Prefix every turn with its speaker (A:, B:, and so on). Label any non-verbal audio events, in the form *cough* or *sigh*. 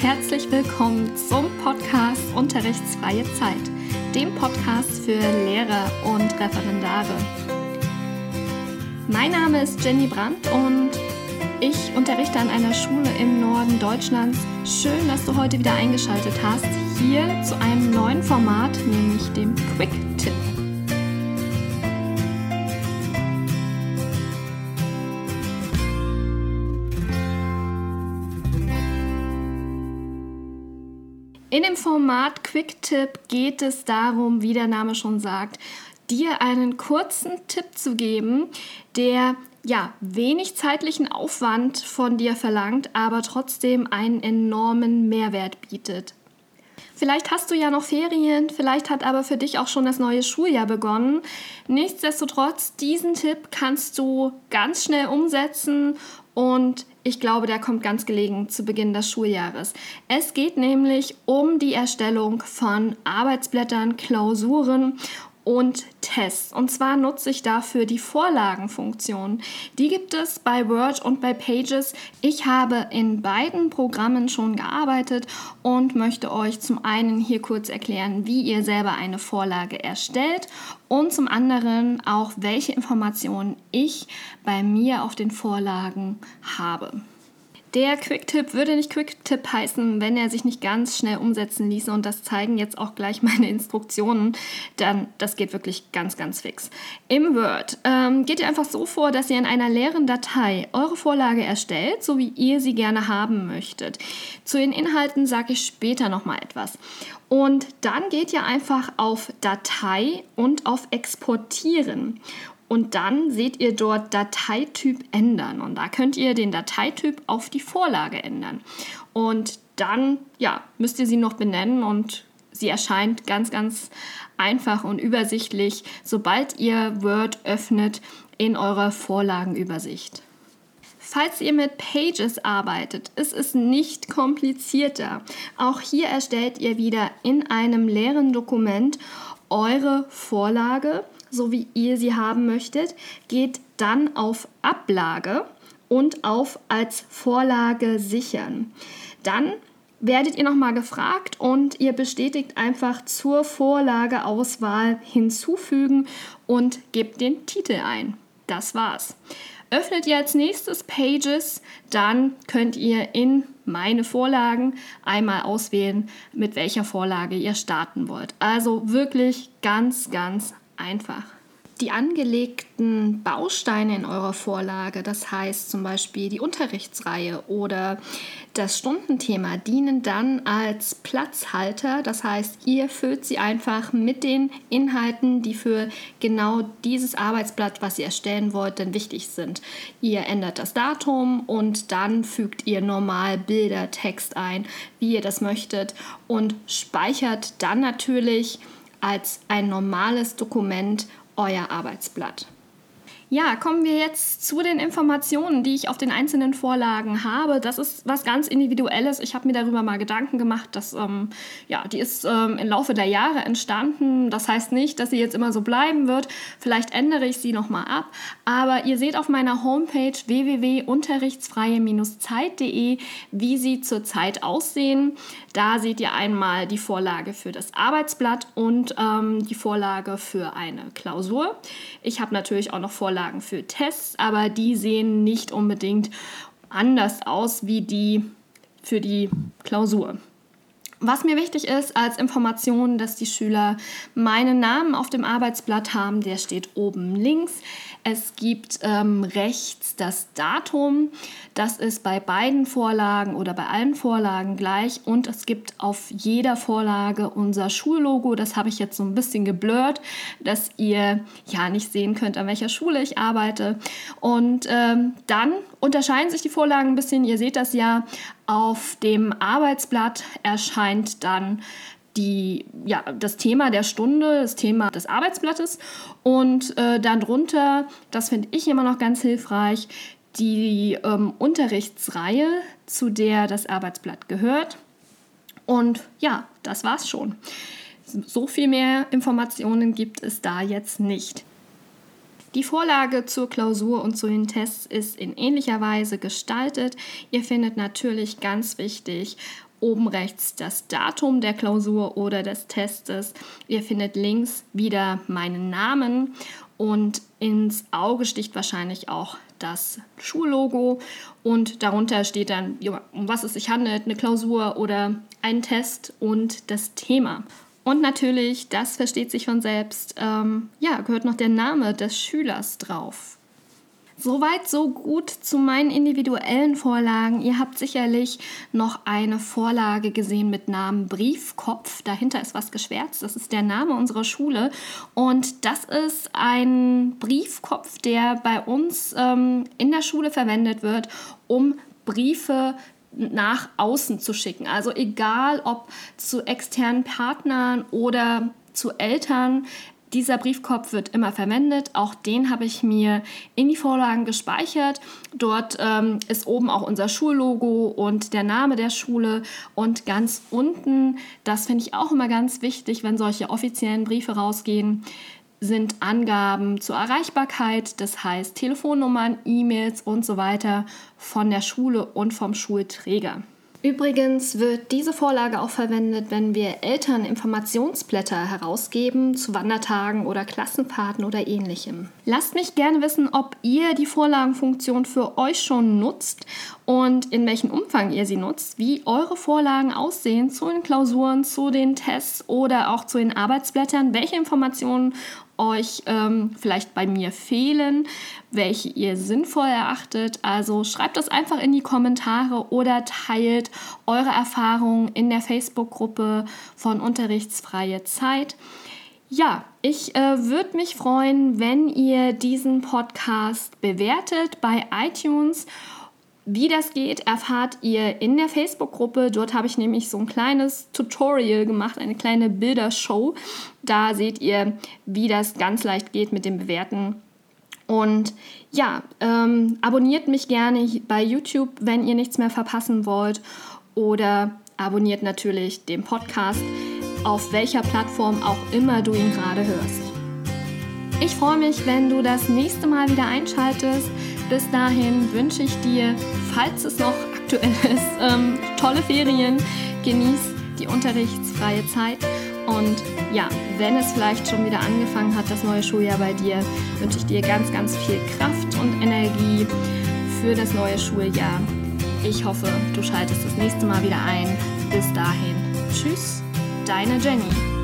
A: herzlich willkommen zum Podcast Unterrichtsfreie Zeit, dem Podcast für Lehrer und Referendare. Mein Name ist Jenny Brandt und ich unterrichte an einer Schule im Norden Deutschlands. Schön, dass du heute wieder eingeschaltet hast, hier zu einem neuen Format, nämlich dem Quick In dem Format Quick Tip geht es darum, wie der Name schon sagt, dir einen kurzen Tipp zu geben, der ja wenig zeitlichen Aufwand von dir verlangt, aber trotzdem einen enormen Mehrwert bietet. Vielleicht hast du ja noch Ferien, vielleicht hat aber für dich auch schon das neue Schuljahr begonnen. Nichtsdestotrotz, diesen Tipp kannst du ganz schnell umsetzen und ich glaube, der kommt ganz gelegen zu Beginn des Schuljahres. Es geht nämlich um die Erstellung von Arbeitsblättern, Klausuren und Tests. Und zwar nutze ich dafür die Vorlagenfunktion. Die gibt es bei Word und bei Pages. Ich habe in beiden Programmen schon gearbeitet und möchte euch zum einen hier kurz erklären, wie ihr selber eine Vorlage erstellt und zum anderen auch, welche Informationen ich bei mir auf den Vorlagen habe. Der Quick-Tipp würde nicht Quick-Tipp heißen, wenn er sich nicht ganz schnell umsetzen ließe. Und das zeigen jetzt auch gleich *laughs* meine Instruktionen. Dann, das geht wirklich ganz, ganz fix. Im Word ähm, geht ihr einfach so vor, dass ihr in einer leeren Datei eure Vorlage erstellt, so wie ihr sie gerne haben möchtet. Zu den Inhalten sage ich später nochmal etwas. Und dann geht ihr einfach auf Datei und auf Exportieren. Und dann seht ihr dort Dateityp ändern. Und da könnt ihr den Dateityp auf die Vorlage ändern. Und dann ja, müsst ihr sie noch benennen und sie erscheint ganz, ganz einfach und übersichtlich, sobald ihr Word öffnet in eurer Vorlagenübersicht. Falls ihr mit Pages arbeitet, ist es nicht komplizierter. Auch hier erstellt ihr wieder in einem leeren Dokument eure Vorlage so wie ihr sie haben möchtet, geht dann auf Ablage und auf als Vorlage sichern. Dann werdet ihr nochmal gefragt und ihr bestätigt einfach zur Vorlageauswahl hinzufügen und gebt den Titel ein. Das war's. Öffnet ihr als nächstes Pages, dann könnt ihr in meine Vorlagen einmal auswählen, mit welcher Vorlage ihr starten wollt. Also wirklich ganz, ganz einfach. Die angelegten Bausteine in eurer Vorlage, das heißt zum Beispiel die Unterrichtsreihe oder das Stundenthema, dienen dann als Platzhalter. Das heißt, ihr füllt sie einfach mit den Inhalten, die für genau dieses Arbeitsblatt, was ihr erstellen wollt, dann wichtig sind. Ihr ändert das Datum und dann fügt ihr normal Bilder, Text ein, wie ihr das möchtet und speichert dann natürlich als ein normales Dokument euer Arbeitsblatt. Ja, kommen wir jetzt zu den Informationen, die ich auf den einzelnen Vorlagen habe. Das ist was ganz Individuelles. Ich habe mir darüber mal Gedanken gemacht, dass ähm, ja, die ist ähm, im Laufe der Jahre entstanden. Das heißt nicht, dass sie jetzt immer so bleiben wird. Vielleicht ändere ich sie nochmal ab. Aber ihr seht auf meiner Homepage www.unterrichtsfreie-zeit.de, wie sie zurzeit aussehen. Da seht ihr einmal die Vorlage für das Arbeitsblatt und ähm, die Vorlage für eine Klausur. Ich habe natürlich auch noch Vorlagen Vorlagen für Tests, aber die sehen nicht unbedingt anders aus wie die für die Klausur. Was mir wichtig ist als Information, dass die Schüler meinen Namen auf dem Arbeitsblatt haben, der steht oben links. Es gibt ähm, rechts das Datum, das ist bei beiden Vorlagen oder bei allen Vorlagen gleich und es gibt auf jeder Vorlage unser Schullogo. Das habe ich jetzt so ein bisschen geblurrt, dass ihr ja nicht sehen könnt, an welcher Schule ich arbeite. Und ähm, dann unterscheiden sich die Vorlagen ein bisschen. Ihr seht das ja, auf dem Arbeitsblatt erscheint dann die, ja, das Thema der Stunde, das Thema des Arbeitsblattes und äh, dann drunter, das finde ich immer noch ganz hilfreich, die ähm, Unterrichtsreihe, zu der das Arbeitsblatt gehört. Und ja, das war's schon. So viel mehr Informationen gibt es da jetzt nicht. Die Vorlage zur Klausur und zu den Tests ist in ähnlicher Weise gestaltet. Ihr findet natürlich ganz wichtig oben rechts das Datum der Klausur oder des Testes. Ihr findet links wieder meinen Namen und ins Auge sticht wahrscheinlich auch das Schullogo und darunter steht dann, um was es sich handelt, eine Klausur oder ein Test und das Thema. Und natürlich, das versteht sich von selbst, ähm, ja, gehört noch der Name des Schülers drauf. Soweit, so gut zu meinen individuellen Vorlagen. Ihr habt sicherlich noch eine Vorlage gesehen mit Namen Briefkopf. Dahinter ist was geschwärzt. Das ist der Name unserer Schule. Und das ist ein Briefkopf, der bei uns ähm, in der Schule verwendet wird, um Briefe nach außen zu schicken. Also egal ob zu externen Partnern oder zu Eltern, dieser Briefkopf wird immer verwendet. Auch den habe ich mir in die Vorlagen gespeichert. Dort ähm, ist oben auch unser Schullogo und der Name der Schule. Und ganz unten, das finde ich auch immer ganz wichtig, wenn solche offiziellen Briefe rausgehen, sind Angaben zur Erreichbarkeit, das heißt Telefonnummern, E-Mails und so weiter von der Schule und vom Schulträger. Übrigens wird diese Vorlage auch verwendet, wenn wir Eltern Informationsblätter herausgeben zu Wandertagen oder Klassenfahrten oder ähnlichem. Lasst mich gerne wissen, ob ihr die Vorlagenfunktion für euch schon nutzt und in welchem Umfang ihr sie nutzt, wie eure Vorlagen aussehen zu den Klausuren, zu den Tests oder auch zu den Arbeitsblättern, welche Informationen euch ähm, vielleicht bei mir fehlen, welche ihr sinnvoll erachtet. Also schreibt das einfach in die Kommentare oder teilt eure Erfahrungen in der Facebook-Gruppe von Unterrichtsfreie Zeit. Ja, ich äh, würde mich freuen, wenn ihr diesen Podcast bewertet bei iTunes wie das geht, erfahrt ihr in der Facebook-Gruppe. Dort habe ich nämlich so ein kleines Tutorial gemacht, eine kleine Bildershow. Da seht ihr, wie das ganz leicht geht mit dem Bewerten. Und ja, ähm, abonniert mich gerne bei YouTube, wenn ihr nichts mehr verpassen wollt. Oder abonniert natürlich den Podcast, auf welcher Plattform auch immer du ihn gerade hörst. Ich freue mich, wenn du das nächste Mal wieder einschaltest. Bis dahin wünsche ich dir, falls es noch aktuell *laughs* ist, ähm, tolle Ferien. Genieß die unterrichtsfreie Zeit. Und ja, wenn es vielleicht schon wieder angefangen hat, das neue Schuljahr bei dir, wünsche ich dir ganz, ganz viel Kraft und Energie für das neue Schuljahr. Ich hoffe, du schaltest das nächste Mal wieder ein. Bis dahin. Tschüss, deine Jenny.